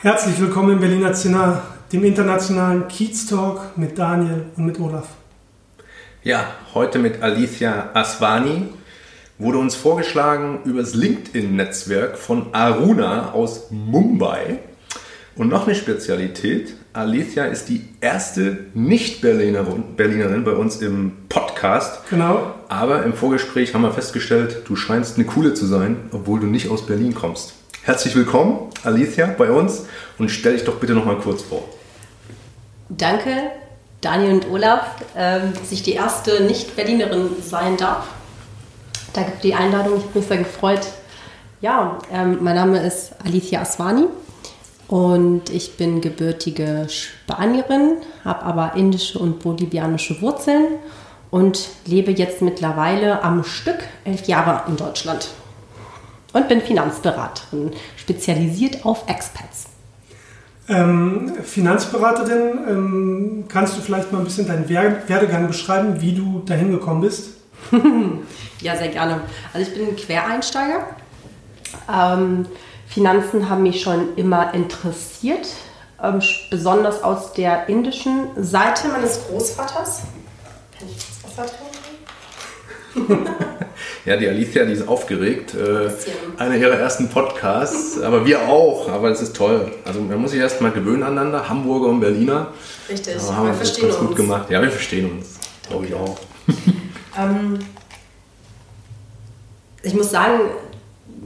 Herzlich willkommen im Berliner Zinner, dem internationalen Kiez Talk mit Daniel und mit Olaf. Ja, heute mit Alicia Aswani wurde uns vorgeschlagen über das LinkedIn-Netzwerk von Aruna aus Mumbai. Und noch eine Spezialität, Alicia ist die erste Nicht-Berlinerin Berlinerin bei uns im Podcast. Genau. Aber im Vorgespräch haben wir festgestellt, du scheinst eine coole zu sein, obwohl du nicht aus Berlin kommst. Herzlich willkommen, Alicia, bei uns und stell dich doch bitte noch mal kurz vor. Danke, Daniel und Olaf, ähm, dass ich die erste Nicht-Berlinerin sein darf. Danke für die Einladung, ich bin sehr gefreut. Ja, ähm, mein Name ist Alicia Aswani und ich bin gebürtige Spanierin, habe aber indische und bolivianische Wurzeln und lebe jetzt mittlerweile am Stück elf Jahre in Deutschland. Und bin Finanzberaterin, spezialisiert auf Expats. Ähm, Finanzberaterin, ähm, kannst du vielleicht mal ein bisschen deinen Werdegang beschreiben, wie du dahin gekommen bist? ja, sehr gerne. Also ich bin ein Quereinsteiger. Ähm, Finanzen haben mich schon immer interessiert, ähm, besonders aus der indischen Seite meines Großvaters. Kann ich das Wasser trinken? ja, die Alicia, die ist aufgeregt. Äh, einer ihrer ersten Podcasts, aber wir auch. Aber es ist toll. Also man muss sich erst mal gewöhnen aneinander, Hamburger und Berliner. Richtig, aber haben wir verstehen uns. gut gemacht. Ja, wir verstehen uns. Glaube ich auch. ähm, ich muss sagen,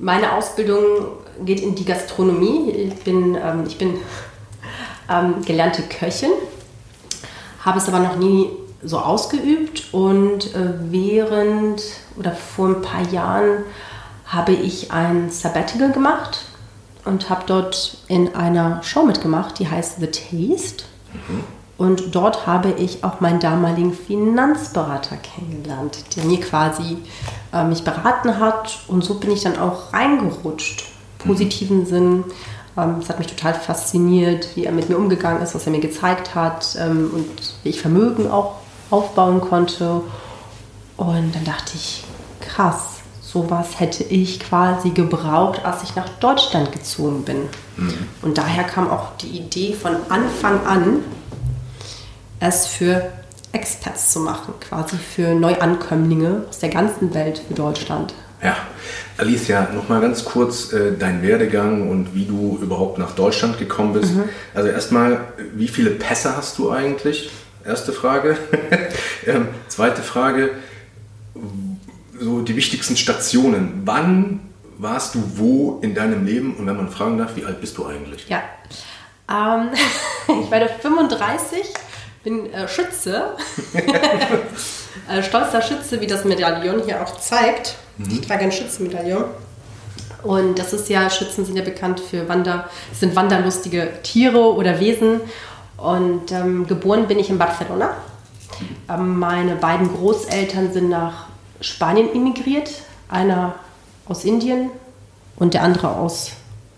meine Ausbildung geht in die Gastronomie. Ich bin, ähm, ich bin ähm, gelernte Köchin, habe es aber noch nie so ausgeübt und äh, während oder vor ein paar Jahren habe ich ein Sabbatical gemacht und habe dort in einer Show mitgemacht, die heißt The Taste. Mhm. Und dort habe ich auch meinen damaligen Finanzberater kennengelernt, der mir quasi äh, mich beraten hat. Und so bin ich dann auch reingerutscht positiven Sinn. Ähm, es hat mich total fasziniert, wie er mit mir umgegangen ist, was er mir gezeigt hat ähm, und wie ich Vermögen auch aufbauen konnte. Und dann dachte ich, krass, sowas hätte ich quasi gebraucht, als ich nach Deutschland gezogen bin. Mhm. Und daher kam auch die Idee von Anfang an, es für Expats zu machen, quasi für Neuankömmlinge aus der ganzen Welt für Deutschland. Ja, Alicia, nochmal ganz kurz äh, dein Werdegang und wie du überhaupt nach Deutschland gekommen bist. Mhm. Also erstmal, wie viele Pässe hast du eigentlich? Erste Frage. ähm, zweite Frage, so die wichtigsten Stationen. Wann warst du wo in deinem Leben? Und wenn man fragen darf, wie alt bist du eigentlich? Ja, ähm, ich werde 35, bin äh, Schütze. äh, stolzer Schütze, wie das Medaillon hier auch zeigt. Mhm. Ich trage ein Schützenmedaillon. Und das ist ja, Schützen sind ja bekannt für Wander, sind wanderlustige Tiere oder Wesen. Und ähm, geboren bin ich in Barcelona. Ähm, meine beiden Großeltern sind nach Spanien emigriert. Einer aus Indien und der andere aus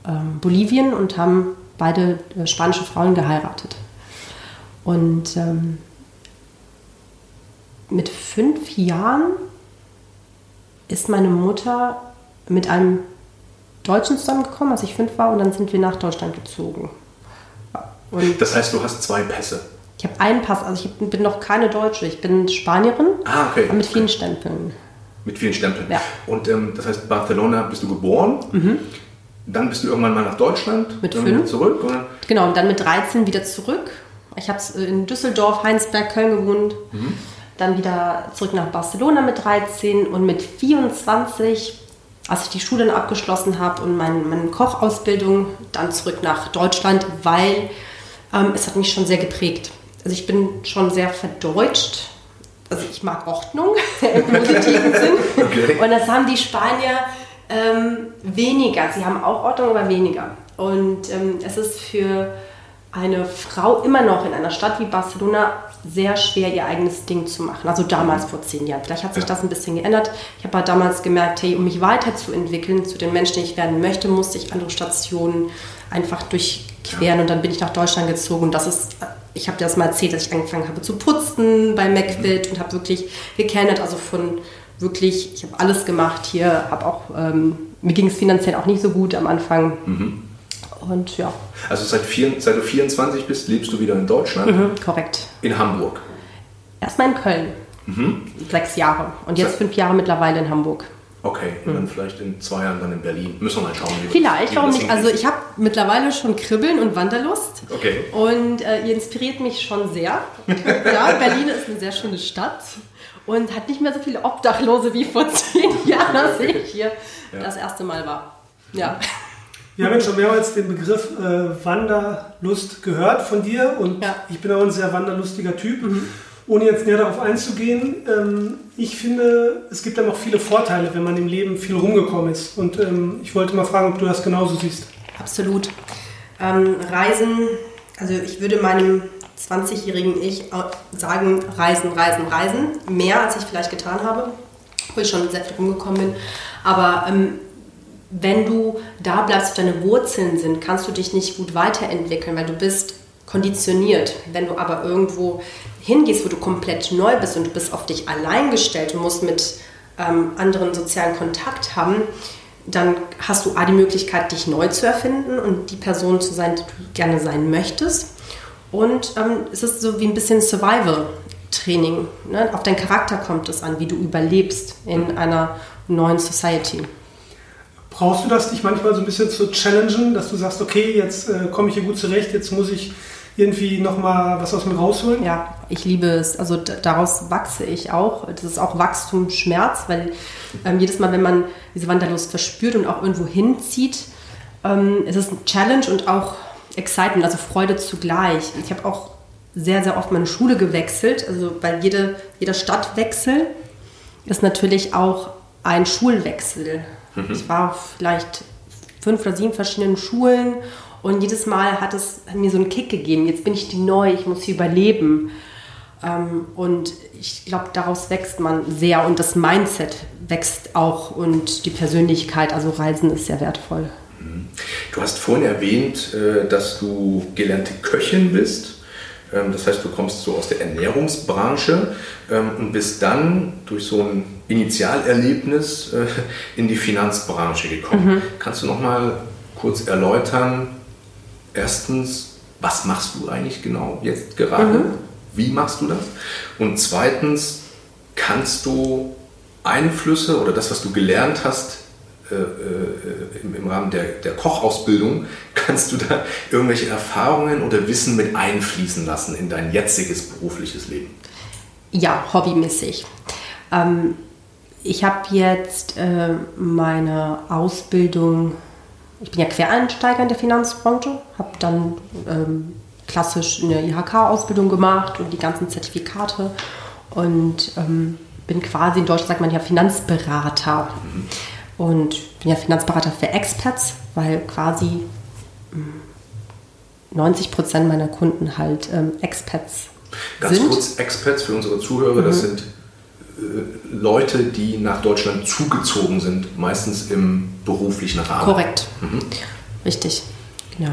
ähm, Bolivien und haben beide äh, spanische Frauen geheiratet. Und ähm, mit fünf Jahren ist meine Mutter mit einem Deutschen zusammengekommen, als ich fünf war, und dann sind wir nach Deutschland gezogen. Und das heißt, du hast zwei Pässe? Ich habe einen Pass, also ich bin noch keine Deutsche, ich bin Spanierin, ah, okay. mit vielen Stempeln. Mit vielen Stempeln. Ja. Und ähm, das heißt, Barcelona bist du geboren, mhm. dann bist du irgendwann mal nach Deutschland, mit fünf zurück. Oder? Genau, und dann mit 13 wieder zurück. Ich habe in Düsseldorf, Heinsberg, Köln gewohnt. Mhm dann wieder zurück nach Barcelona mit 13 und mit 24, als ich die Schule dann abgeschlossen habe und mein, meine Kochausbildung, dann zurück nach Deutschland, weil ähm, es hat mich schon sehr geprägt. Also ich bin schon sehr verdeutscht. Also ich mag Ordnung im positiven Sinn. Okay. Und das haben die Spanier ähm, weniger. Sie haben auch Ordnung, aber weniger. Und ähm, es ist für eine Frau immer noch in einer Stadt wie Barcelona sehr schwer, ihr eigenes Ding zu machen. Also damals vor zehn Jahren. Vielleicht hat sich das ein bisschen geändert. Ich habe halt damals gemerkt, hey, um mich weiterzuentwickeln zu den Menschen, die ich werden möchte, musste ich andere Stationen einfach durchqueren. Und dann bin ich nach Deutschland gezogen. Und das ist, ich habe dir das mal erzählt, dass ich angefangen habe zu putzen bei McFit und habe wirklich gekennert. Also von wirklich, ich habe alles gemacht hier, habe auch, ähm, mir ging es finanziell auch nicht so gut am Anfang. Mhm. Und ja. Also seit, vier, seit du 24 bist, lebst du wieder in Deutschland? Mhm, korrekt. In Hamburg? Erstmal in Köln. Mhm. Sechs Jahre. Und jetzt fünf Jahre mittlerweile in Hamburg. Okay, und mhm. dann vielleicht in zwei Jahren dann in Berlin. Müssen wir mal schauen. Wie vielleicht, wie warum nicht? Also ich habe mittlerweile schon Kribbeln und Wanderlust. Okay. Und äh, ihr inspiriert mich schon sehr. ja, Berlin ist eine sehr schöne Stadt und hat nicht mehr so viele Obdachlose wie vor zehn Jahren, als ich hier ja. das erste Mal war. Ja. Wir haben jetzt schon mehrmals den Begriff äh, Wanderlust gehört von dir und ja. ich bin auch ein sehr wanderlustiger Typ. Mhm. Ohne jetzt näher darauf einzugehen, ähm, ich finde, es gibt dann noch viele Vorteile, wenn man im Leben viel rumgekommen ist. Und ähm, ich wollte mal fragen, ob du das genauso siehst. Absolut. Ähm, Reisen, also ich würde meinem 20-jährigen Ich sagen, reisen, reisen, reisen. Mehr, als ich vielleicht getan habe, wo ich schon sehr viel rumgekommen bin. Aber ähm, wenn du da bleibst, wo deine Wurzeln sind, kannst du dich nicht gut weiterentwickeln, weil du bist konditioniert. Wenn du aber irgendwo hingehst, wo du komplett neu bist und du bist auf dich allein gestellt und musst mit ähm, anderen sozialen Kontakt haben, dann hast du A, die Möglichkeit, dich neu zu erfinden und die Person zu sein, die du gerne sein möchtest. Und ähm, es ist so wie ein bisschen Survival-Training. Ne? Auf deinen Charakter kommt es an, wie du überlebst in einer neuen Society. Brauchst du das, dich manchmal so ein bisschen zu challengen, dass du sagst, okay, jetzt äh, komme ich hier gut zurecht, jetzt muss ich irgendwie nochmal was aus mir rausholen? Ja, ich liebe es. Also daraus wachse ich auch. Das ist auch Wachstumsschmerz, weil ähm, jedes Mal, wenn man diese Wanderlust verspürt und auch irgendwo hinzieht, ähm, ist es ein Challenge und auch Excitement, also Freude zugleich. Ich habe auch sehr, sehr oft meine Schule gewechselt, also weil jede, jeder Stadtwechsel ist natürlich auch ein Schulwechsel. Mhm. Ich war vielleicht fünf oder sieben verschiedenen Schulen und jedes Mal hat es mir so einen Kick gegeben. Jetzt bin ich die neu, ich muss hier überleben. Ähm, und ich glaube, daraus wächst man sehr und das Mindset wächst auch und die Persönlichkeit, also Reisen ist sehr wertvoll. Mhm. Du hast vorhin erwähnt, äh, dass du gelernte Köchin bist. Ähm, das heißt, du kommst so aus der Ernährungsbranche ähm, und bist dann durch so ein Initialerlebnis äh, in die Finanzbranche gekommen. Mhm. Kannst du noch mal kurz erläutern, erstens, was machst du eigentlich genau jetzt gerade? Mhm. Wie machst du das? Und zweitens, kannst du Einflüsse oder das, was du gelernt hast, äh, äh, im, im, Rahmen der, der Kochausbildung, kannst du da irgendwelche Erfahrungen oder Wissen mit einfließen lassen in dein jetziges berufliches Leben? Ja, hobbymäßig. Ähm, ich habe jetzt äh, meine Ausbildung, ich bin ja Quereinsteiger in der Finanzbranche, habe dann ähm, klassisch eine IHK-Ausbildung gemacht und die ganzen Zertifikate und ähm, bin quasi in Deutschland sagt man ja Finanzberater. Und bin ja Finanzberater für Expats, weil quasi 90 hm, Prozent meiner Kunden halt ähm, Expats Ganz sind. kurz, Expats für unsere Zuhörer, mhm. das sind Leute, die nach Deutschland zugezogen sind, meistens im beruflichen Rahmen. Korrekt. Mhm. Richtig, genau.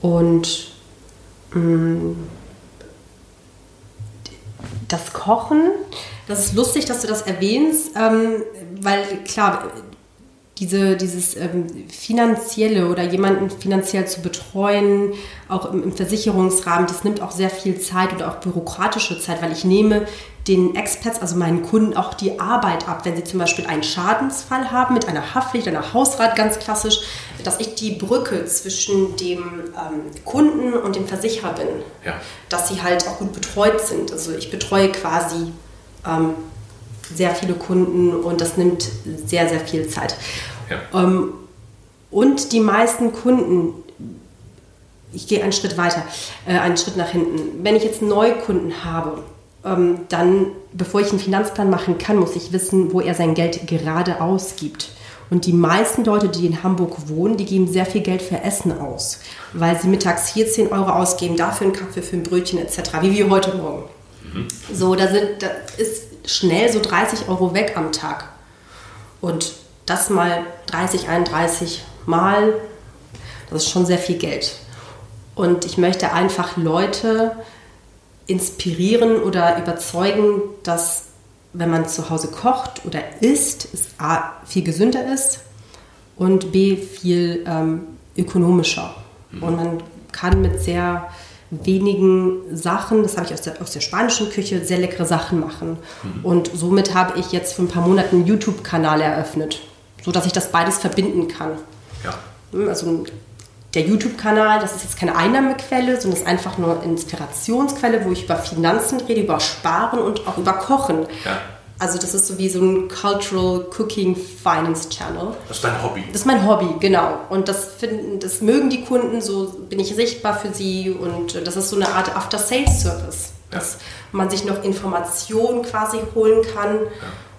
Und mh, hm, das Kochen, das ist lustig, dass du das erwähnst, ähm, weil klar, diese, dieses ähm, finanzielle oder jemanden finanziell zu betreuen, auch im, im, Versicherungsrahmen, das nimmt auch sehr viel Zeit oder auch bürokratische Zeit, weil ich nehme den Experts, also meinen Kunden, auch die Arbeit ab, wenn sie zum Beispiel einen Schadensfall haben mit einer Haftpflicht, einer Hausrat, ganz klassisch, dass ich die Brücke zwischen dem ähm, Kunden und dem Versicherer bin, ja. dass sie halt auch gut betreut sind. Also ich betreue quasi ähm, sehr viele Kunden und das nimmt sehr, sehr viel Zeit. Ja. Ähm, und die meisten Kunden, ich gehe einen Schritt weiter, äh, einen Schritt nach hinten. Wenn ich jetzt Neukunden habe, ähm, dann, bevor ich einen Finanzplan machen kann, muss ich wissen, wo er sein Geld gerade ausgibt. Und die meisten Leute, die in Hamburg wohnen, die geben sehr viel Geld für Essen aus, weil sie mittags hier 10 Euro ausgeben, dafür einen Kaffee, für ein Brötchen etc., wie wir heute Morgen. Mhm. So, da, sind, da ist schnell so 30 Euro weg am Tag. Und das mal 30, 31 Mal, das ist schon sehr viel Geld. Und ich möchte einfach Leute inspirieren oder überzeugen, dass wenn man zu Hause kocht oder isst, es A, viel gesünder ist und B, viel ähm, ökonomischer. Mhm. Und man kann mit sehr wenigen Sachen, das habe ich aus der, aus der spanischen Küche, sehr leckere Sachen machen. Mhm. Und somit habe ich jetzt vor ein paar Monaten einen YouTube-Kanal eröffnet, sodass ich das beides verbinden kann. Ja. Hm, also der YouTube-Kanal, das ist jetzt keine Einnahmequelle, sondern ist einfach nur Inspirationsquelle, wo ich über Finanzen rede, über Sparen und auch über Kochen. Ja. Also das ist so wie so ein Cultural Cooking Finance Channel. Das ist dein Hobby. Das ist mein Hobby, genau. Und das, finden, das mögen die Kunden, so bin ich sichtbar für sie und das ist so eine Art After-Sales-Service, ja. dass man sich noch Informationen quasi holen kann. Ja.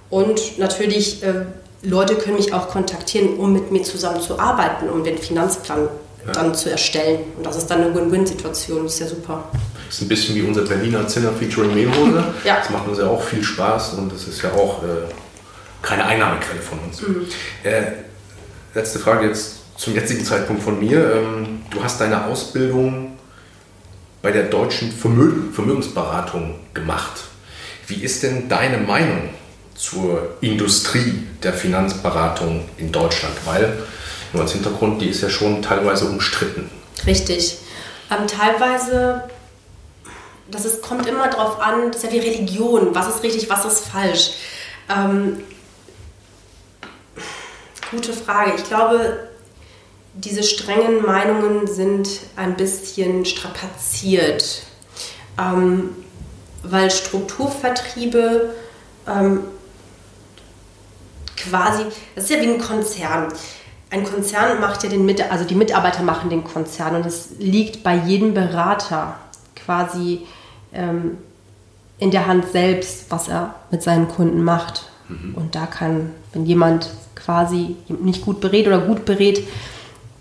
Und natürlich, äh, Leute können mich auch kontaktieren, um mit mir zusammen zu arbeiten, um den Finanzplan ja. dann zu erstellen. Und das ist dann eine Win-Win-Situation, das ist ja super. Das ist ein bisschen wie unser Berliner Zinner featuring Mehlhose. ja. Das macht uns ja auch viel Spaß und das ist ja auch äh, keine Einnahmequelle von uns. Mhm. Äh, letzte Frage jetzt zum jetzigen Zeitpunkt von mir. Ähm, du hast deine Ausbildung bei der deutschen Vermögen, Vermögensberatung gemacht. Wie ist denn deine Meinung zur Industrie der Finanzberatung in Deutschland? Weil, nur als Hintergrund, die ist ja schon teilweise umstritten. Richtig. Ähm, teilweise das ist, kommt immer darauf an, das ist ja wie Religion, was ist richtig, was ist falsch. Ähm, gute Frage. Ich glaube, diese strengen Meinungen sind ein bisschen strapaziert, ähm, weil Strukturvertriebe ähm, quasi, das ist ja wie ein Konzern. Ein Konzern macht ja den Mit also die Mitarbeiter machen den Konzern und es liegt bei jedem Berater quasi ähm, in der Hand selbst, was er mit seinen Kunden macht. Mhm. Und da kann, wenn jemand quasi nicht gut berät oder gut berät,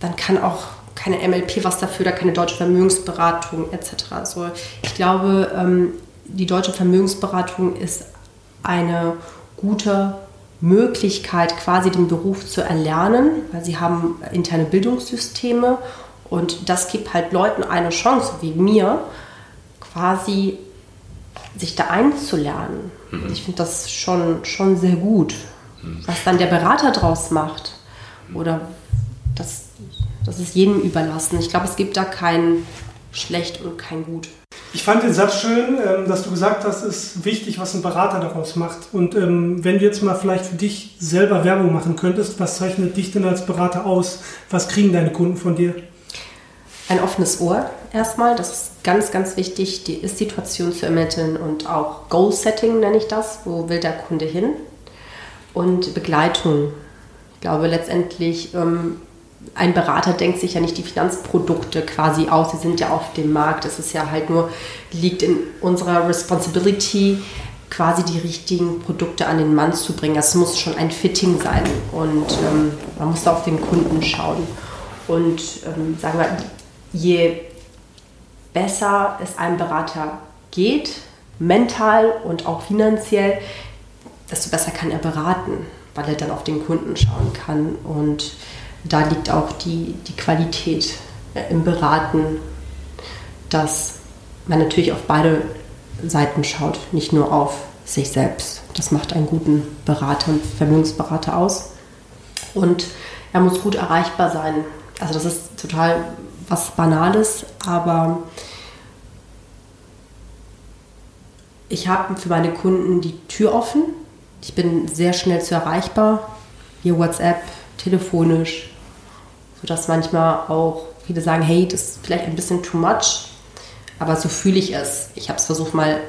dann kann auch keine MLP was dafür, da keine deutsche Vermögensberatung etc. Also ich glaube, ähm, die deutsche Vermögensberatung ist eine gute Möglichkeit, quasi den Beruf zu erlernen, weil sie haben interne Bildungssysteme und das gibt halt Leuten eine Chance, wie mir, quasi sich da einzulernen. Mhm. Ich finde das schon, schon sehr gut. Mhm. Was dann der Berater draus macht oder das, das ist jedem überlassen. Ich glaube, es gibt da kein schlecht und kein gut. Ich fand den Satz schön, ähm, dass du gesagt hast, es ist wichtig, was ein Berater daraus macht. Und ähm, wenn du jetzt mal vielleicht für dich selber Werbung machen könntest, was zeichnet dich denn als Berater aus? Was kriegen deine Kunden von dir? Ein offenes Ohr erstmal, das ist ganz, ganz wichtig, die Ist-Situation zu ermitteln und auch Goal-Setting nenne ich das, wo will der Kunde hin und Begleitung. Ich glaube letztendlich, ähm, ein Berater denkt sich ja nicht die Finanzprodukte quasi aus, sie sind ja auf dem Markt, es ist ja halt nur, liegt in unserer Responsibility, quasi die richtigen Produkte an den Mann zu bringen. Das muss schon ein Fitting sein und ähm, man muss auf den Kunden schauen. Und ähm, sagen wir, je besser es einem Berater geht, mental und auch finanziell, desto besser kann er beraten, weil er dann auf den Kunden schauen kann. Und da liegt auch die, die Qualität im Beraten, dass man natürlich auf beide Seiten schaut, nicht nur auf sich selbst. Das macht einen guten Berater und Vermögensberater aus. Und er muss gut erreichbar sein. Also das ist total was Banales, aber ich habe für meine Kunden die Tür offen. Ich bin sehr schnell zu erreichbar, via WhatsApp, telefonisch, sodass manchmal auch viele sagen, hey, das ist vielleicht ein bisschen too much, aber so fühle ich es. Ich habe es versucht mal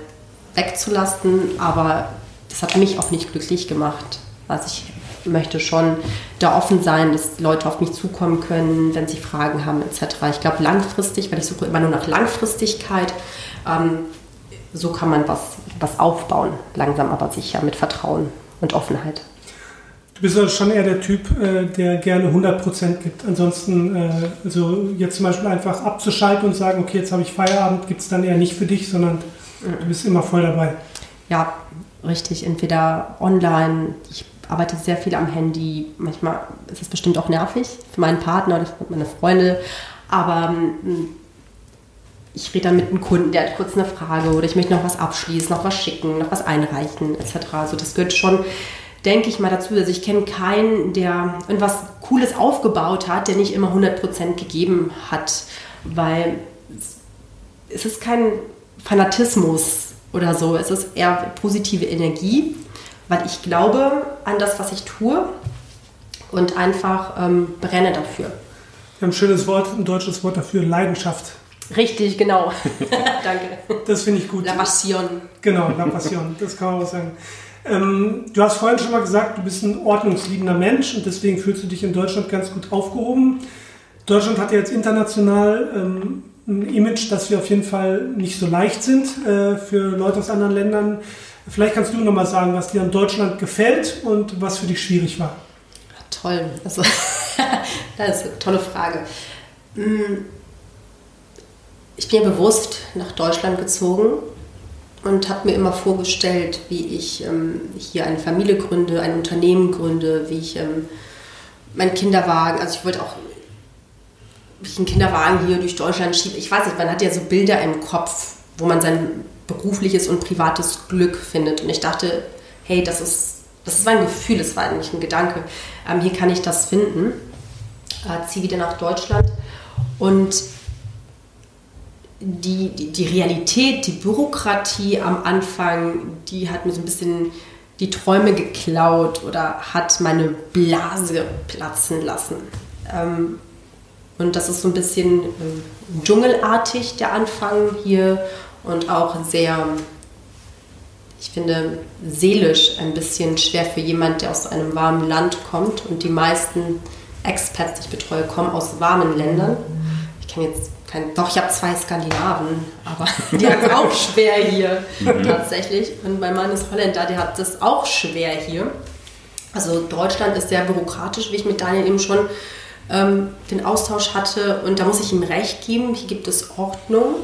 wegzulassen, aber das hat mich auch nicht glücklich gemacht. Was ich möchte schon da offen sein, dass Leute auf mich zukommen können, wenn sie Fragen haben etc. Ich glaube langfristig, weil ich suche immer nur nach Langfristigkeit, ähm, so kann man was, was aufbauen, langsam aber sicher mit Vertrauen und Offenheit. Du bist also schon eher der Typ, äh, der gerne 100% gibt. Ansonsten, äh, also jetzt zum Beispiel einfach abzuschalten und sagen, okay, jetzt habe ich Feierabend, gibt es dann eher nicht für dich, sondern du bist immer voll dabei. Ja, richtig. Entweder online, ich arbeite sehr viel am Handy, manchmal ist es bestimmt auch nervig für meinen Partner oder für meine Freunde, aber ähm, ich rede dann mit einem Kunden, der hat kurz eine Frage oder ich möchte noch was abschließen, noch was schicken, noch was einreichen etc. Also das gehört schon, denke ich mal dazu. Also ich kenne keinen, der irgendwas Cooles aufgebaut hat, der nicht immer 100% gegeben hat, weil es ist kein Fanatismus oder so, es ist eher positive Energie, weil ich glaube an das, was ich tue und einfach ähm, brenne dafür. Wir haben ein schönes Wort, ein deutsches Wort dafür, Leidenschaft. Richtig, genau. Danke. Das finde ich gut. La Passion. Genau, La Passion, das kann man auch sagen. Ähm, du hast vorhin schon mal gesagt, du bist ein ordnungsliebender Mensch und deswegen fühlst du dich in Deutschland ganz gut aufgehoben. Deutschland hat ja jetzt international ähm, ein Image, dass wir auf jeden Fall nicht so leicht sind äh, für Leute aus anderen Ländern. Vielleicht kannst du noch mal sagen, was dir an Deutschland gefällt und was für dich schwierig war. Toll, also, das ist eine tolle Frage. Hm ich bin ja bewusst nach Deutschland gezogen und habe mir immer vorgestellt, wie ich ähm, hier eine Familie gründe, ein Unternehmen gründe, wie ich ähm, meinen Kinderwagen, also ich wollte auch wie ich einen Kinderwagen hier durch Deutschland schiebe. Ich weiß nicht, man hat ja so Bilder im Kopf, wo man sein berufliches und privates Glück findet. Und ich dachte, hey, das ist, das ist ein Gefühl, das war nicht ein Gedanke. Ähm, hier kann ich das finden. Äh, ziehe wieder nach Deutschland und die, die, die Realität, die Bürokratie am Anfang, die hat mir so ein bisschen die Träume geklaut oder hat meine Blase platzen lassen. Ähm, und das ist so ein bisschen äh, dschungelartig, der Anfang hier und auch sehr, ich finde, seelisch ein bisschen schwer für jemand, der aus einem warmen Land kommt. Und die meisten Expats, die ich betreue, kommen aus warmen Ländern. Ich kann jetzt kein, doch, ich habe zwei Skandinaven, aber die haben es auch schwer hier mhm. tatsächlich. Und mein Mann ist Holländer, der hat es auch schwer hier. Also Deutschland ist sehr bürokratisch, wie ich mit Daniel eben schon ähm, den Austausch hatte. Und da muss ich ihm recht geben, hier gibt es Ordnung.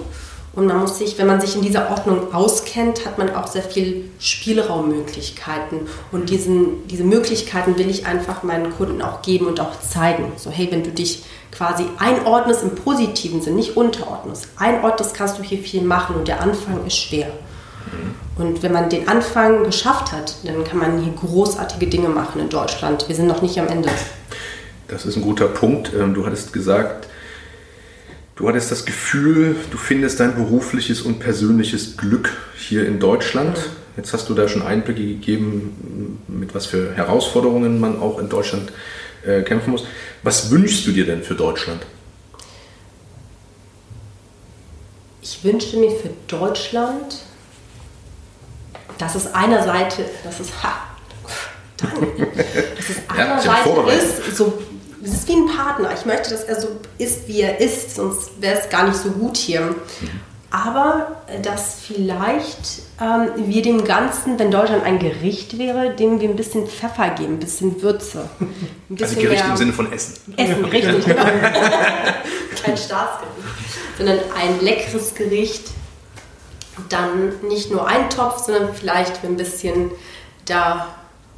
Und man muss sich, wenn man sich in dieser Ordnung auskennt, hat man auch sehr viel Spielraummöglichkeiten. Und diesen, diese Möglichkeiten will ich einfach meinen Kunden auch geben und auch zeigen. So, hey, wenn du dich quasi einordnest im positiven Sinn, nicht unterordnest. Einordnest kannst du hier viel machen und der Anfang ist schwer. Und wenn man den Anfang geschafft hat, dann kann man hier großartige Dinge machen in Deutschland. Wir sind noch nicht am Ende. Das ist ein guter Punkt. Ähm, du hattest gesagt, du hattest das Gefühl, du findest dein berufliches und persönliches Glück hier in Deutschland. Jetzt hast du da schon Einblicke gegeben, mit was für Herausforderungen man auch in Deutschland äh, kämpfen muss. Was wünschst du dir denn für Deutschland? Ich wünschte mir für Deutschland, dass es einerseits, dass es, ha, Daniel, dass es einerseits ja, ist, so, es ist wie ein Partner. Ich möchte, dass er so ist, wie er ist, sonst wäre es gar nicht so gut hier. Aber äh, dass vielleicht ähm, wir dem Ganzen, wenn Deutschland ein Gericht wäre, dem wir ein bisschen Pfeffer geben, ein bisschen Würze. Ein also bisschen also Gericht im Sinne von Essen. Essen, richtig, genau. Kein Staatsgericht, sondern ein leckeres Gericht. Dann nicht nur ein Topf, sondern vielleicht ein bisschen da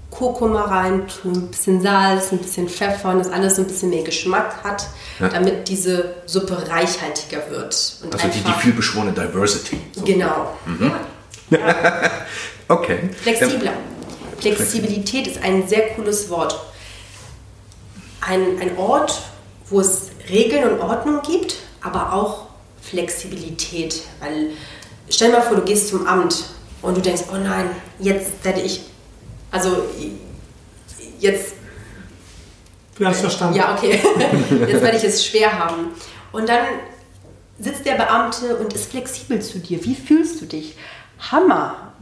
Kurkuma rein tun, ein bisschen Salz, ein bisschen Pfeffer und das alles so ein bisschen mehr Geschmack hat, ja. damit diese Suppe reichhaltiger wird. Und also die, die vielbeschworene Diversity. So. Genau. Mhm. Ja. okay. Flexibler. Flexibilität ist ein sehr cooles Wort. Ein, ein Ort, wo es Regeln und Ordnung gibt, aber auch Flexibilität. Weil stell dir mal vor, du gehst zum Amt und du denkst, oh nein, jetzt werde ich also jetzt. Du hast verstanden. Ja, okay. Jetzt werde ich es schwer haben. Und dann sitzt der Beamte und ist flexibel zu dir. Wie fühlst du dich? Hammer.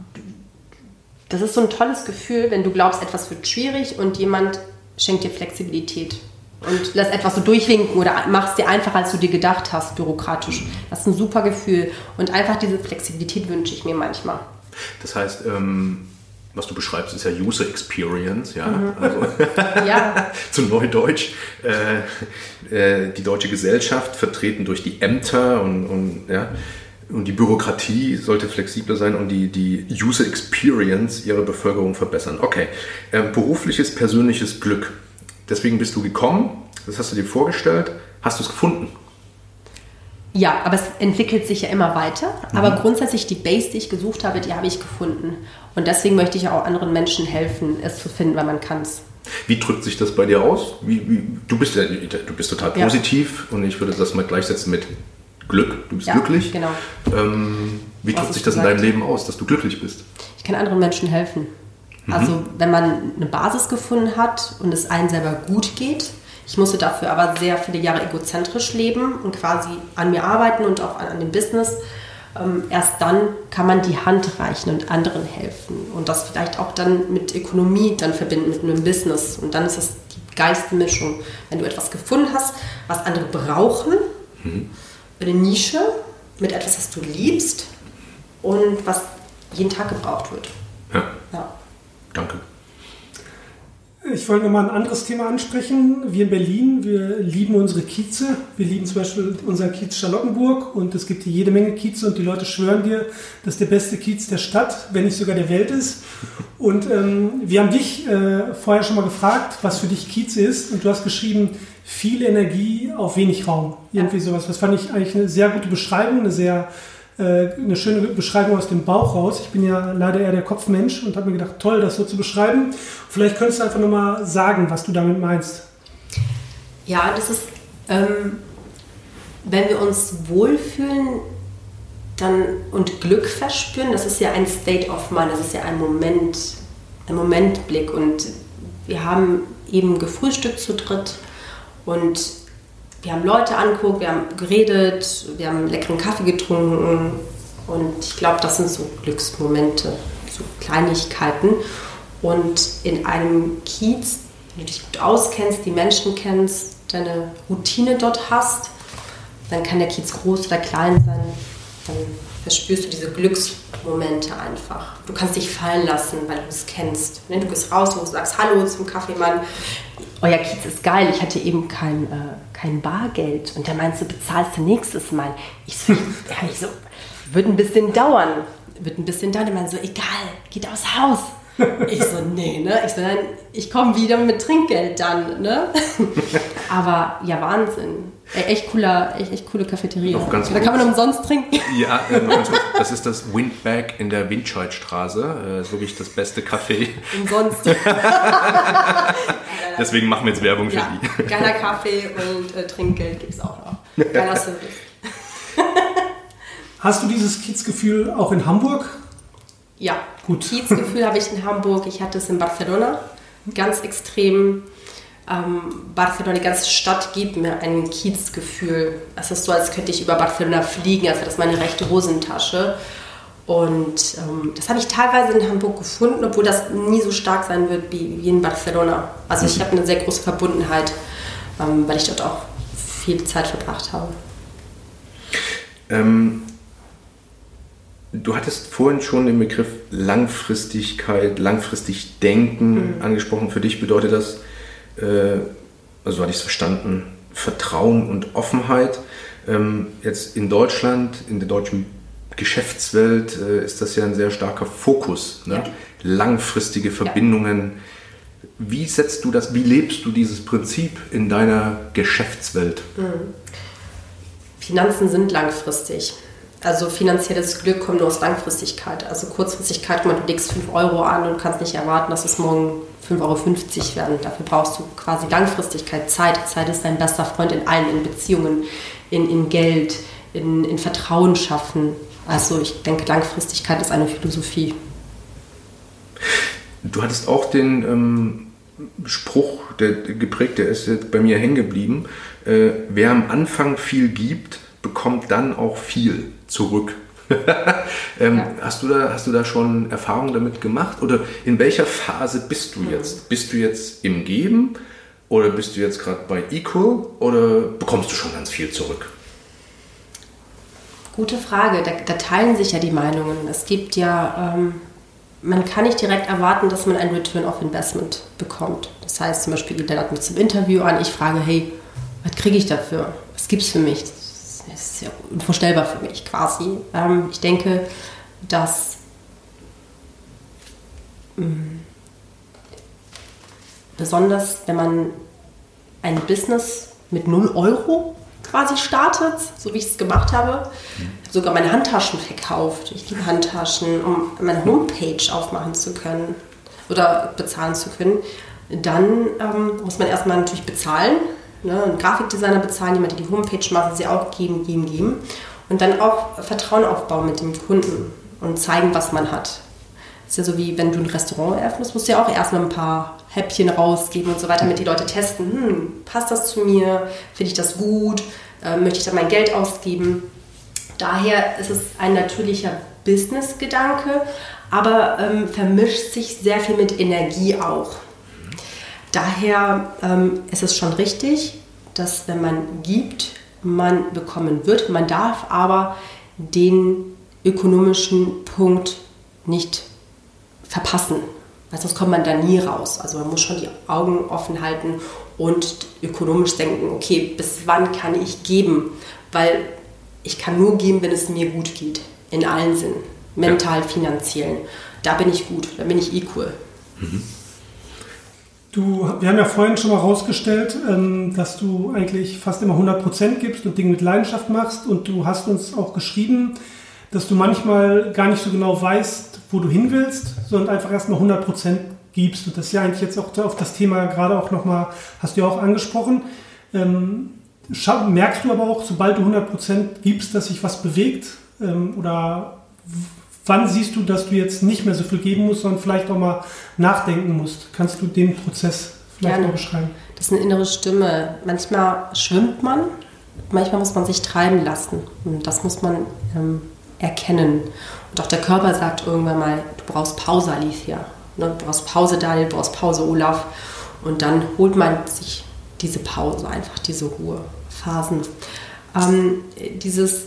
Das ist so ein tolles Gefühl, wenn du glaubst, etwas wird schwierig und jemand schenkt dir Flexibilität und lässt etwas so durchwinken oder machst es dir einfacher, als du dir gedacht hast, bürokratisch. Das ist ein super Gefühl. Und einfach diese Flexibilität wünsche ich mir manchmal. Das heißt, ähm, was du beschreibst, ist ja User Experience, ja. Mhm. Also, ja. zu Neudeutsch. Äh, äh, die deutsche Gesellschaft, vertreten durch die Ämter und, und, ja, und die Bürokratie sollte flexibler sein und die, die User Experience ihrer Bevölkerung verbessern. Okay, äh, berufliches, persönliches Glück. Deswegen bist du gekommen, das hast du dir vorgestellt, hast du es gefunden? Ja, aber es entwickelt sich ja immer weiter. Mhm. Aber grundsätzlich die Base, die ich gesucht habe, die habe ich gefunden. Und deswegen möchte ich auch anderen Menschen helfen, es zu finden, weil man kann es. Wie drückt sich das bei dir aus? Wie, wie, du, bist ja, du bist total positiv ja. und ich würde das mal gleichsetzen mit Glück. Du bist ja, glücklich. Genau. Ähm, wie drückt sich das gesagt? in deinem Leben aus, dass du glücklich bist? Ich kann anderen Menschen helfen. Mhm. Also wenn man eine Basis gefunden hat und es einem selber gut geht, ich musste dafür aber sehr viele Jahre egozentrisch leben und quasi an mir arbeiten und auch an, an dem Business. Ähm, erst dann kann man die Hand reichen und anderen helfen und das vielleicht auch dann mit Ökonomie dann verbinden, mit einem Business. Und dann ist das die geilste Mischung. Wenn du etwas gefunden hast, was andere brauchen, mhm. eine Nische mit etwas, was du liebst und was jeden Tag gebraucht wird. Ja. ja. Danke. Ich wollte nochmal ein anderes Thema ansprechen. Wir in Berlin, wir lieben unsere Kieze. Wir lieben zum Beispiel unseren Kiez Charlottenburg und es gibt hier jede Menge Kieze und die Leute schwören dir, dass der beste Kiez der Stadt, wenn nicht sogar der Welt ist. Und ähm, wir haben dich äh, vorher schon mal gefragt, was für dich Kiez ist und du hast geschrieben, viel Energie auf wenig Raum. Irgendwie sowas. Das fand ich eigentlich eine sehr gute Beschreibung, eine sehr äh, eine schöne Beschreibung aus dem Bauch raus. Ich bin ja leider eher der Kopfmensch und habe mir gedacht, toll, das so zu beschreiben. Vielleicht könntest du einfach nochmal sagen, was du damit meinst. Ja, das ist, ähm, wenn wir uns wohlfühlen dann, und Glück verspüren, das ist ja ein State of Mind, das ist ja ein Moment, ein Momentblick. Und wir haben eben gefrühstückt zu dritt und wir haben Leute angeguckt, wir haben geredet, wir haben leckeren Kaffee getrunken und ich glaube, das sind so Glücksmomente, so Kleinigkeiten. Und in einem Kiez, wenn du dich gut auskennst, die Menschen kennst, deine Routine dort hast, dann kann der Kiez groß oder klein sein, dann verspürst du diese Glücksmomente einfach. Du kannst dich fallen lassen, weil du es kennst. Du gehst raus, du sagst Hallo zum Kaffeemann euer Kiez ist geil, ich hatte eben kein, äh, kein Bargeld. Und der meinte, bezahlst du nächstes Mal. Ich so, ja, ich so, wird ein bisschen dauern. Wird ein bisschen dauern. Der meinte so, egal, geht aus Haus. Ich so, nee, ne? Ich so, nein, ich komme wieder mit Trinkgeld dann, ne? Aber ja, Wahnsinn. Echt cooler, echt, echt coole Cafeteria. da kann man umsonst trinken. Ja, äh, das ist das Windbag in der Windscheidstraße. Äh, so wie ich das beste Café. Umsonst. Deswegen machen wir jetzt Werbung für ja, die. Geiler Kaffee und äh, Trinkgeld gibt es auch noch. Geiler Service. Hast du dieses Kiezgefühl auch in Hamburg? Ja, gut. Kiezgefühl habe ich in Hamburg. Ich hatte es in Barcelona. Ganz extrem. Ähm, Barcelona, die ganze Stadt gibt mir ein Kiezgefühl. Es ist so, als könnte ich über Barcelona fliegen, als wäre das meine rechte Hosentasche. Und ähm, das habe ich teilweise in Hamburg gefunden, obwohl das nie so stark sein wird wie, wie in Barcelona. Also ich mhm. habe eine sehr große Verbundenheit, ähm, weil ich dort auch viel Zeit verbracht habe. Ähm, du hattest vorhin schon den Begriff Langfristigkeit, langfristig denken mhm. angesprochen. Für dich bedeutet das, äh, also hatte ich es verstanden, Vertrauen und Offenheit. Ähm, jetzt in Deutschland, in der deutschen Geschäftswelt äh, ist das ja ein sehr starker Fokus. Ne? Ja. Langfristige Verbindungen. Ja. Wie setzt du das, wie lebst du dieses Prinzip in deiner Geschäftswelt? Mhm. Finanzen sind langfristig. Also finanzielles Glück kommt nur aus Langfristigkeit. Also Kurzfristigkeit, du legst 5 Euro an und kannst nicht erwarten, dass es morgen 5,50 Euro werden. Dafür brauchst du quasi Langfristigkeit, Zeit. Zeit ist dein bester Freund in allen, in Beziehungen, in, in Geld, in, in Vertrauen schaffen. Also ich denke, Langfristigkeit ist eine Philosophie. Du hattest auch den ähm, Spruch, der geprägt, der ist jetzt bei mir hängen geblieben. Äh, wer am Anfang viel gibt, bekommt dann auch viel zurück. ähm, ja. hast, du da, hast du da schon Erfahrungen damit gemacht? Oder in welcher Phase bist du jetzt? Mhm. Bist du jetzt im Geben oder bist du jetzt gerade bei Equal oder bekommst du schon ganz viel zurück? Gute Frage. Da, da, teilen sich ja die Meinungen. Es gibt ja ähm, man kann nicht direkt erwarten, dass man ein Return of Investment bekommt. Das heißt zum Beispiel, der hat mich zum Interview an, ich frage, hey, was kriege ich dafür? Was gibt es für mich? Das ist ja unvorstellbar für mich quasi. Ähm, ich denke, dass mh, mm, besonders wenn man ein Business mit 0 Euro quasi startet, so wie ich es gemacht habe. Ich sogar meine Handtaschen verkauft. Ich liebe Handtaschen, um meine Homepage aufmachen zu können oder bezahlen zu können. Dann ähm, muss man erstmal natürlich bezahlen, ne, einen Grafikdesigner bezahlen, jemand, der die Homepage macht, sie auch geben, geben, geben. Und dann auch Vertrauen aufbauen mit dem Kunden und zeigen, was man hat. Ist ja so wie wenn du ein Restaurant eröffnest, musst du ja auch erstmal ein paar Häppchen rausgeben und so weiter, damit die Leute testen, hm, passt das zu mir, finde ich das gut, äh, möchte ich da mein Geld ausgeben. Daher ist es ein natürlicher Business-Gedanke, aber ähm, vermischt sich sehr viel mit Energie auch. Daher ähm, ist es schon richtig, dass wenn man gibt, man bekommen wird. Man darf aber den ökonomischen Punkt nicht verpassen, weil sonst kommt man da nie raus. Also man muss schon die Augen offen halten und ökonomisch denken, okay, bis wann kann ich geben? Weil ich kann nur geben, wenn es mir gut geht, in allen Sinnen, mental, finanziell. Da bin ich gut, da bin ich equal. Mhm. Du, wir haben ja vorhin schon mal rausgestellt, ähm, dass du eigentlich fast immer 100% gibst und Dinge mit Leidenschaft machst und du hast uns auch geschrieben, dass du manchmal gar nicht so genau weißt, wo du hin willst, sondern einfach erstmal 100% gibst. Und das ist ja eigentlich jetzt auch auf das Thema gerade auch nochmal, hast du ja auch angesprochen. Ähm, merkst du aber auch, sobald du 100% gibst, dass sich was bewegt? Ähm, oder wann siehst du, dass du jetzt nicht mehr so viel geben musst, sondern vielleicht auch mal nachdenken musst? Kannst du den Prozess vielleicht Gerne. mal beschreiben? Das ist eine innere Stimme. Manchmal schwimmt man, manchmal muss man sich treiben lassen. Und das muss man ähm, erkennen. Und auch der Körper sagt irgendwann mal, du brauchst Pause, Alicia. Ne? Du brauchst Pause, Daniel, du brauchst Pause, Olaf. Und dann holt man sich diese Pause, einfach diese Ruhephasen. Ähm, dieses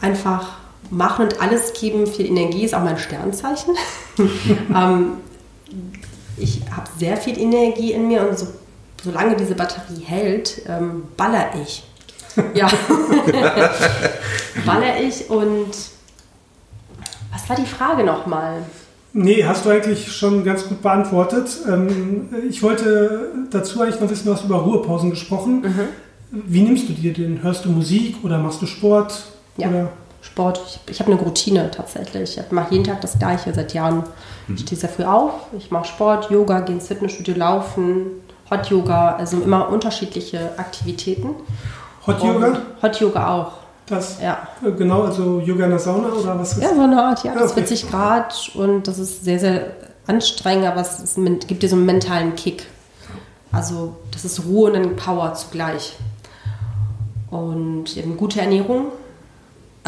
einfach machen und alles geben, viel Energie ist auch mein Sternzeichen. ähm, ich habe sehr viel Energie in mir und so, solange diese Batterie hält, ähm, baller ich. Ja, baller ich und was war die Frage nochmal? Nee, hast du eigentlich schon ganz gut beantwortet. Ähm, ich wollte dazu eigentlich noch wissen, du hast über Ruhepausen gesprochen. Mhm. Wie nimmst du dir den? Hörst du Musik oder machst du Sport? Ja, oder? Sport. Ich, ich habe eine Routine tatsächlich. Ich mache jeden Tag das Gleiche seit Jahren. Mhm. Ich stehe sehr früh auf, ich mache Sport, Yoga, gehe ins Fitnessstudio, laufen, Hot Yoga, also immer unterschiedliche Aktivitäten. Hot Yoga? Hot Yoga auch. Das, ja. Äh, genau, also Yoga in der Sauna oder was ist Ja, so eine Art, ja. Das okay. 40 Grad und das ist sehr, sehr anstrengend, aber es ist, gibt dir so einen mentalen Kick. Also das ist Ruhe und Power zugleich. Und eine gute Ernährung.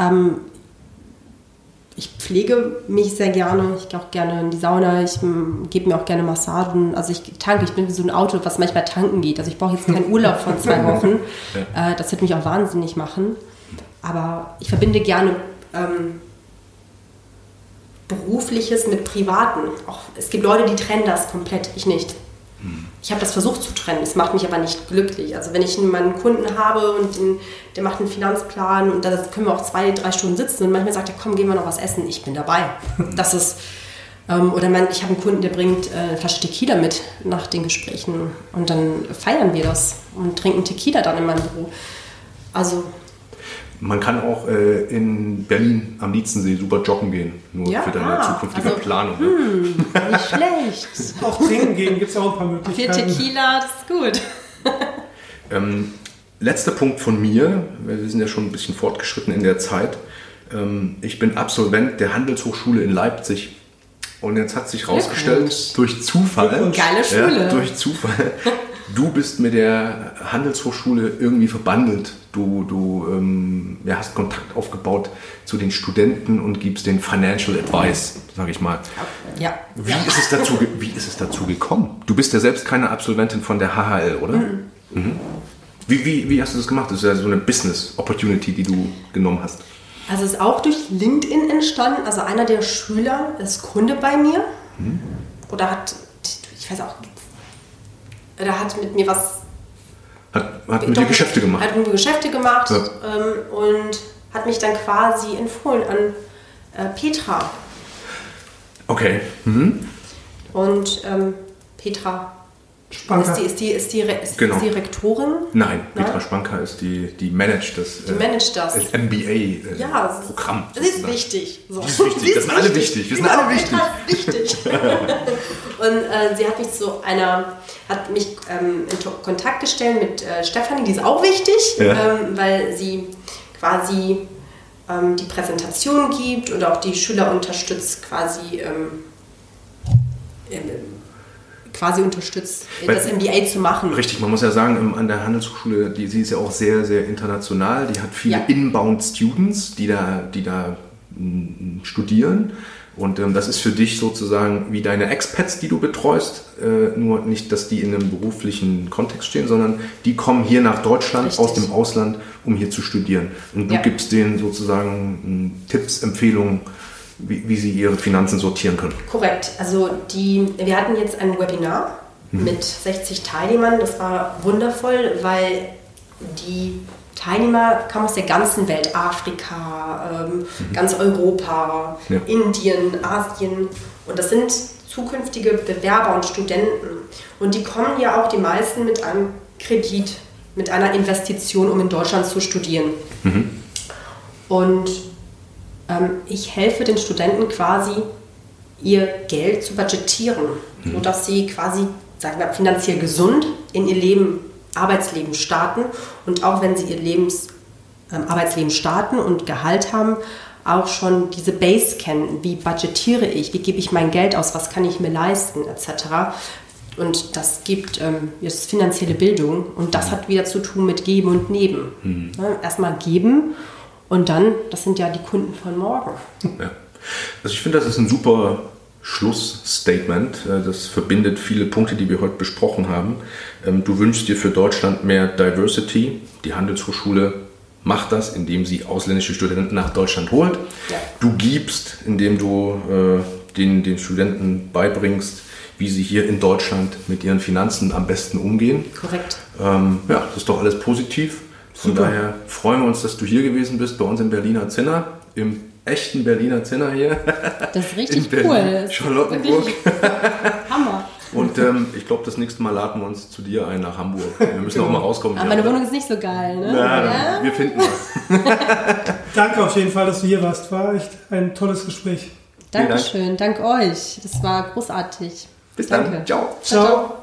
Ähm, ich pflege mich sehr gerne. Ich gehe auch gerne in die Sauna. Ich gebe mir auch gerne Massagen. Also ich tanke. Ich bin wie so ein Auto, was manchmal tanken geht. Also ich brauche jetzt keinen Urlaub von zwei Wochen. Äh, das wird mich auch wahnsinnig machen. Aber ich verbinde gerne ähm, Berufliches mit Privaten. Auch, es gibt Leute, die trennen das komplett, ich nicht. Hm. Ich habe das versucht zu trennen, es macht mich aber nicht glücklich. Also wenn ich meinen Kunden habe und den, der macht einen Finanzplan und da können wir auch zwei, drei Stunden sitzen und manchmal sagt er, komm, gehen wir noch was essen, ich bin dabei. Das ist, ähm, oder mein, ich habe einen Kunden, der bringt äh, eine Flasche Tequila mit nach den Gesprächen und dann feiern wir das und trinken Tequila dann in meinem Büro. Also man kann auch äh, in Berlin am Lietzensee super joggen gehen, nur ja, für deine ah, zukünftige also, Planung. Ne? Hm, nicht schlecht. auch trinken gehen gibt es auch ein paar Möglichkeiten. Für Tequila, das ist gut. ähm, letzter Punkt von mir, wir sind ja schon ein bisschen fortgeschritten in der Zeit. Ähm, ich bin Absolvent der Handelshochschule in Leipzig. Und jetzt hat sich herausgestellt, durch Zufall, Geile Schule. Ja, durch Zufall, du bist mit der Handelshochschule irgendwie verbandelt. Du, du ähm, ja, hast Kontakt aufgebaut zu den Studenten und gibst den Financial Advice, sage ich mal. Ja. Wie, Ist es dazu, wie ist es dazu gekommen? Du bist ja selbst keine Absolventin von der HHL, oder? Mhm. Mhm. Wie, wie, wie hast du das gemacht? Das ist ja so eine Business Opportunity, die du genommen hast. Also es ist auch durch LinkedIn entstanden. Also einer der Schüler ist Kunde bei mir. Mhm. Oder hat, ich weiß auch, oder hat mit mir was. Hat, hat mit dir Geschäfte gemacht. Hat mit mir Geschäfte gemacht ja. ähm, und hat mich dann quasi empfohlen an äh, Petra. Okay. Mhm. Und ähm, Petra Spanker. Ist die, ist die, ist die, ist, genau. die Rektorin? Nein, Petra Nein? Spanker ist die, die managt das, die managt das. das MBA-Programm. Äh, ja, das ist wichtig. So. Das ist wichtig. Das sind alle wichtig. Wir sind alle wichtig. wichtig. und äh, sie hat mich zu einer, hat mich ähm, in Kontakt gestellt mit äh, Stefanie, die ist auch wichtig, ja. ähm, weil sie quasi ähm, die Präsentation gibt und auch die Schüler unterstützt quasi ähm, quasi unterstützt, Weil, das MBA zu machen. Richtig, man muss ja sagen, an der Handelshochschule, die, sie ist ja auch sehr, sehr international. Die hat viele ja. Inbound Students, die da, die da m, studieren. Und ähm, das ist für dich sozusagen wie deine Expats, die du betreust. Äh, nur nicht, dass die in einem beruflichen Kontext stehen, sondern die kommen hier nach Deutschland Richtig. aus dem Ausland, um hier zu studieren. Und du ja. gibst denen sozusagen m, Tipps, Empfehlungen wie, wie sie ihre Finanzen sortieren können. Korrekt. Also die, wir hatten jetzt ein Webinar mhm. mit 60 Teilnehmern. Das war wundervoll, weil die Teilnehmer kamen aus der ganzen Welt, Afrika, ähm, mhm. ganz Europa, ja. Indien, Asien. Und das sind zukünftige Bewerber und Studenten. Und die kommen ja auch die meisten mit einem Kredit, mit einer Investition, um in Deutschland zu studieren. Mhm. Und ich helfe den Studenten quasi, ihr Geld zu budgetieren, mhm. sodass sie quasi, sagen wir, finanziell gesund in ihr Leben, Arbeitsleben starten und auch wenn sie ihr Lebens, ähm, Arbeitsleben starten und Gehalt haben, auch schon diese Base kennen. Wie budgetiere ich? Wie gebe ich mein Geld aus? Was kann ich mir leisten? Etc. Und das gibt ähm, jetzt finanzielle Bildung und das hat wieder zu tun mit Geben und Nehmen. Mhm. Ja, erstmal geben und dann, das sind ja die Kunden von morgen. Ja. Also ich finde, das ist ein super Schlussstatement. Äh, das verbindet viele Punkte, die wir heute besprochen haben. Ähm, du wünschst dir für Deutschland mehr Diversity. Die Handelshochschule macht das, indem sie ausländische Studenten nach Deutschland holt. Ja. Du gibst, indem du äh, den, den Studenten beibringst, wie sie hier in Deutschland mit ihren Finanzen am besten umgehen. Korrekt. Ähm, ja, das ist doch alles positiv. Von Super. daher freuen wir uns, dass du hier gewesen bist, bei uns im Berliner Zinner, im echten Berliner Zinner hier. Das ist richtig cool. Charlottenburg. Hammer. Und ähm, ich glaube, das nächste Mal laden wir uns zu dir ein nach Hamburg. Wir müssen auch mal rauskommen. Aber meine Wohnung ist nicht so geil, ne? Na, ja? Wir finden was. Danke auf jeden Fall, dass du hier warst. War echt ein tolles Gespräch. Dankeschön, dank. dank euch. Das war großartig. Bis Danke. dann. Ciao. Ciao. Ciao.